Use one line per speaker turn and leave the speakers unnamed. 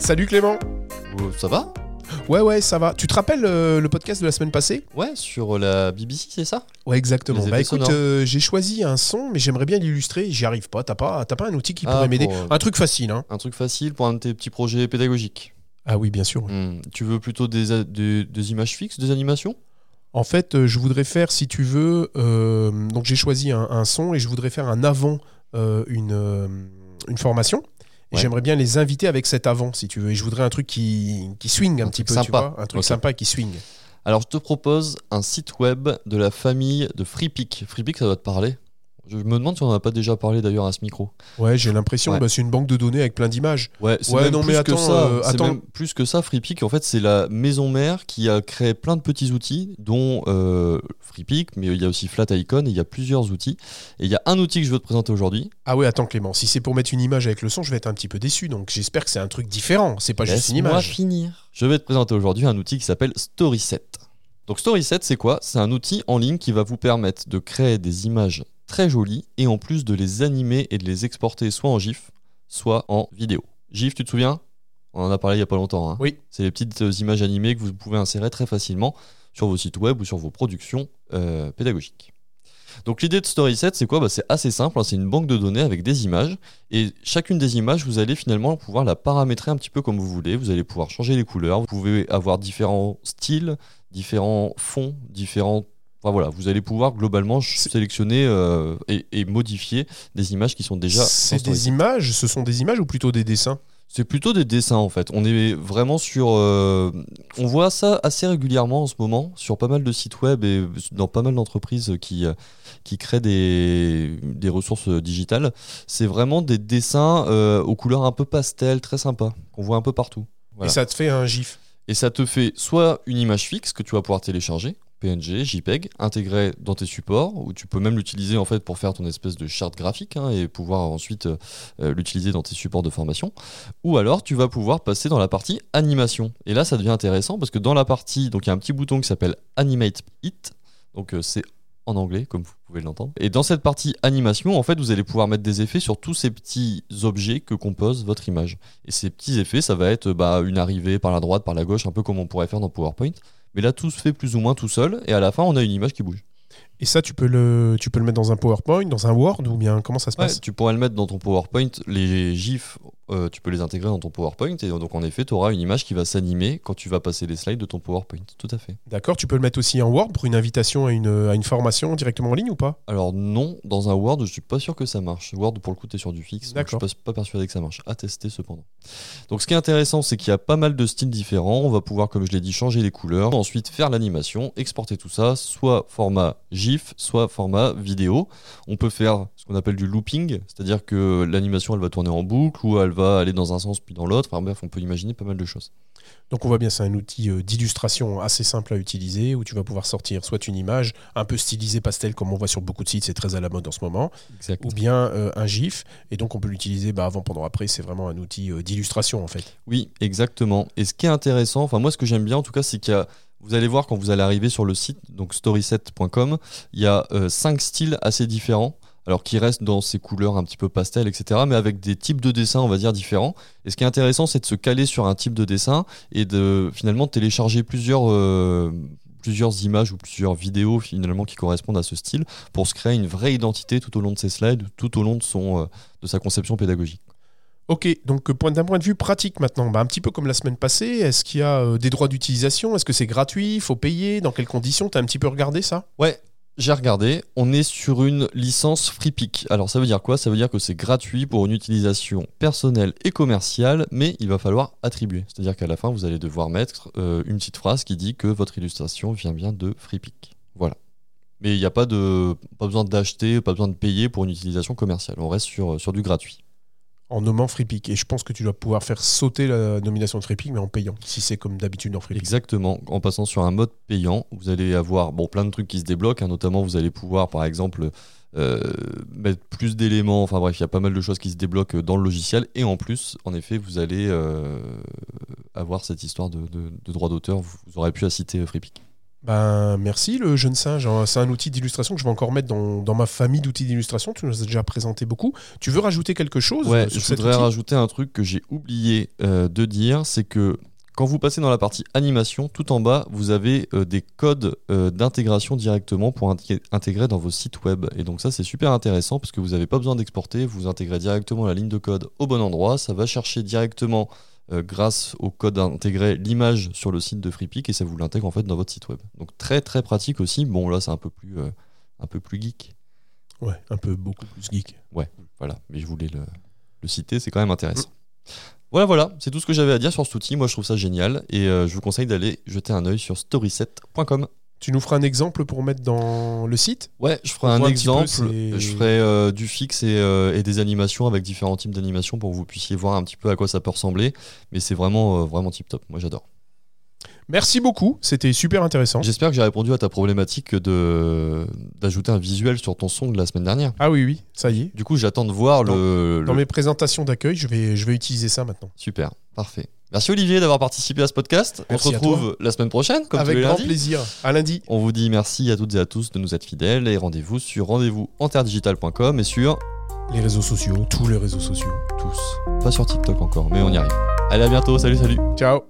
Salut Clément
Euh, Ça va?
Ouais, ouais, ça va. Tu te rappelles euh, le podcast de la semaine passée?
Ouais, sur la BBC, c'est ça?
Ouais, exactement.
Les
Bah écoute,
sonores.
euh, j'ai choisi un son, mais j'aimerais bien l'illustrer. J'y arrive pas. T'as pas, t'as pas un outil qui
Ah,
pourrait m'aider
pour, euh,
Un truc facile, hein
Un truc facile pour un de tes petits projets pédagogiques.
Ah oui, bien sûr.
Hmm, Tu veux plutôt des, a- des- des images fixes, des animations?
En fait, euh, je voudrais faire, si tu veux, euh, donc j'ai choisi un, un son et je voudrais faire un avant euh, une, euh, une formation. Et
Ouais.
j'aimerais bien les inviter avec cet avant, si tu veux. Et je voudrais un truc qui, qui swing un,
Un
petit peu, tu
sympa.
vois. Un truc sympa qui swing.
Alors, je te propose un site web de la famille de FreePic. FreePic, ça doit te parler Je me demande si on n'en a pas déjà parlé d'ailleurs à ce micro.
Ouais, j'ai l'impression,
Ouais.
bah, c'est une banque de données avec plein d'images.
Ouais, c'est
Ouais,
même
non,
plus
mais
que
attends,
ça.
euh,
c'est
attends.
même plus que ça. FreePic, en fait, c'est la maison mère qui a créé plein de petits outils, dont euh, FreePic, mais il y a aussi FlatIcon, et il y a plusieurs outils. Et il y a un outil que je veux te présenter aujourd'hui.
Ah ouais, attends Clément, si c'est pour mettre une image avec le son, je vais être un petit peu déçu. Donc j'espère que c'est un truc différent. C'est pas juste une image.
finir. Je vais te présenter aujourd'hui un outil qui s'appelle StorySet. Donc StorySet, c'est quoi? C'est un outil en ligne qui va vous permettre de créer des images très jolies et en plus de les animer et de les exporter soit en GIF, soit en vidéo. GIF, tu te souviens? On en a parlé il y a pas longtemps. hein.
Oui.
C'est les petites euh, images animées que vous pouvez insérer très facilement sur vos sites web ou sur vos productions euh, pédagogiques. Donc l'idée de StorySet, c'est quoi? Bah, C'est assez simple, hein, c'est une banque de données avec des images. Et chacune des images, vous allez finalement pouvoir la paramétrer un petit peu comme vous voulez. Vous allez pouvoir changer les couleurs, vous pouvez avoir différents styles, différents fonds, différents... Enfin voilà, vous allez pouvoir globalement sélectionner euh, et, et modifier des images qui sont déjà...
C'est des images, ce sont des images ou plutôt des dessins?
C'est plutôt des dessins en fait. On est vraiment sur. euh, on voit ça assez régulièrement en ce moment sur pas mal de sites web et dans pas mal d'entreprises qui, euh, qui créent des, des ressources digitales. C'est vraiment des dessins euh, aux couleurs un peu pastel, très sympa, qu'on voit un peu partout. Voilà.
Et ça te fait un gif?
Et ça te fait soit une image fixe que tu vas pouvoir télécharger, PNG, JPEG, intégrée dans tes supports, ou tu peux même l'utiliser en fait pour faire ton espèce de charte graphique hein, et pouvoir ensuite euh, euh, l'utiliser dans tes supports de formation. Ou alors tu vas pouvoir passer dans la partie animation. Et là ça devient intéressant parce que dans la partie, donc il y a un petit bouton qui s'appelle Animate It, donc euh, c'est en anglais comme vous pouvez l'entendre. Et dans cette partie animation, en fait, vous allez pouvoir mettre des effets sur tous ces petits objets que compose votre image. Et ces petits effets, ça va être bah, une arrivée par la droite, par la gauche, un peu comme on pourrait faire dans PowerPoint. Mais là, tout se fait plus ou moins tout seul, et à la fin, on a une image qui bouge.
Et ça, tu peux, le, tu peux le mettre dans un PowerPoint, dans un Word ou bien comment ça se
Ouais,
passe?
tu pourrais le mettre dans ton PowerPoint. Les GIFs, euh, tu peux les intégrer dans ton PowerPoint, et donc en effet, tu auras une image qui va s'animer quand tu vas passer les slides de ton PowerPoint. Tout à fait.
D'accord, tu peux le mettre aussi en Word pour une invitation à une, à une formation directement en ligne ou pas?
Alors non, dans un Word, je suis pas sûr que ça marche. Word, pour le coup, tu es sur du fixe. donc Je suis
D'accord.
pas, pas persuadé que ça marche. À tester cependant. Donc ce qui est intéressant, c'est qu'il y a pas mal de styles différents. On va pouvoir, comme je l'ai dit, changer les couleurs. Ensuite, faire l'animation, exporter tout ça, soit format GIF, soit format vidéo. On peut faire ce qu'on appelle du looping, c'est-à-dire que l'animation, elle va tourner en boucle ou elle va aller dans un sens puis dans l'autre. Enfin bref, on peut imaginer pas mal de choses.
Donc on voit bien, c'est un outil euh, d'illustration assez simple à utiliser où tu vas pouvoir sortir soit une image un peu stylisée pastel comme on voit sur beaucoup de sites, c'est très à la mode en ce moment, ou bien euh, un GIF. Et donc on peut l'utiliser bah, avant, pendant, après. C'est vraiment un outil euh, d'illustration en fait.
Oui, exactement. Et ce qui est intéressant, enfin moi ce que j'aime bien en tout cas, c'est qu'il y a, vous allez voir quand vous allez arriver sur le site, donc storyset.com, il y a euh, cinq styles assez différents. Alors qui restent dans ces couleurs un petit peu pastel, etc. Mais avec des types de dessins, on va dire, différents. Et ce qui est intéressant, c'est de se caler sur un type de dessin et de finalement télécharger plusieurs, euh, plusieurs images ou plusieurs vidéos finalement qui correspondent à ce style pour se créer une vraie identité tout au long de ses slides, tout au long de, son, euh, de sa conception pédagogique.
Ok, donc euh, point- d'un point de vue pratique maintenant, bah, un petit peu comme la semaine passée, est-ce qu'il y a euh, des droits d'utilisation? Est-ce que c'est gratuit? Il faut payer? Dans quelles conditions? Tu as un petit peu regardé ça?
Ouais, j'ai regardé. On est sur une licence FreePic. Alors ça veut dire quoi? Ça veut dire que c'est gratuit pour une utilisation personnelle et commerciale, mais il va falloir attribuer. C'est-à-dire qu'à la fin, vous allez devoir mettre euh, une petite phrase qui dit que votre illustration vient bien de FreePic. Voilà. Mais il n'y a pas, de, pas besoin d'acheter, pas besoin de payer pour une utilisation commerciale. On reste sur, sur du gratuit.
En nommant FreePic. Et je pense que tu dois pouvoir faire sauter la nomination de FreePic, mais en payant, si c'est comme d'habitude dans FreePic.
Exactement. En passant sur un mode payant, vous allez avoir bon, plein de trucs qui se débloquent. hein. notamment, vous allez pouvoir, par exemple, euh, mettre plus d'éléments. Enfin bref, il y a pas mal de choses qui se débloquent dans le logiciel. Et en plus, en effet, vous allez euh, avoir cette histoire de, droit d'auteur. Vous, aurez pu à citer FreePic.
Ben, merci le jeune singe. hein. C'est un outil d'illustration que je vais encore mettre dans, dans ma famille d'outils d'illustration. Tu nous as déjà présenté beaucoup. Tu veux rajouter quelque chose
Ouais,
euh, sur
je
cet
voudrais
outil?
rajouter un truc que j'ai oublié euh, de dire, c'est que quand vous passez dans la partie animation, tout en bas, vous avez euh, des codes euh, d'intégration directement pour inté- intégrer dans vos sites web. Et donc ça, c'est super intéressant parce que vous n'avez pas besoin d'exporter, vous intégrez directement la ligne de code au bon endroit, ça va chercher directement, euh, grâce au code intégré, l'image sur le site de FreePic et ça vous l'intègre en fait dans votre site web. Donc très très pratique aussi. Bon là, c'est un peu plus, euh, un peu plus geek.
Ouais, un peu beaucoup plus geek.
Voilà, mais je voulais le, le citer, c'est quand même intéressant. Voilà, voilà, c'est tout ce que j'avais à dire sur cet outil. Moi, je trouve ça génial et euh, je vous conseille d'aller jeter un œil sur storyset.com.
Tu nous feras un exemple pour mettre dans le site
Ouais, je ferai un
peu,
exemple. je ferai euh, du fixe et, euh, et des animations avec différents types d'animations pour que vous puissiez voir un petit peu à quoi ça peut ressembler. Mais c'est vraiment, euh, vraiment tip top. Moi, j'adore.
Merci beaucoup, c'était super intéressant.
J'espère que j'ai répondu à ta problématique de d'ajouter un visuel sur ton son de la semaine dernière.
Ah oui, oui, ça y est.
Du coup, j'attends de voir
Dans-
le,
Dans
le-
mes présentations d'accueil, je vais, je vais utiliser ça maintenant.
Super, parfait. Merci Olivier d'avoir participé à ce podcast.
Merci
On se retrouve la semaine prochaine, comme tous
Avec
les
grand
lundis.
plaisir. À lundi.
On vous dit merci à toutes et à tous de nous être fidèles et rendez-vous sur rendez-vous et sur
Les réseaux sociaux, tous les réseaux sociaux.
tous. Pas sur TikTok encore, mais on y arrive. Allez, à bientôt. Salut, salut.
Ciao.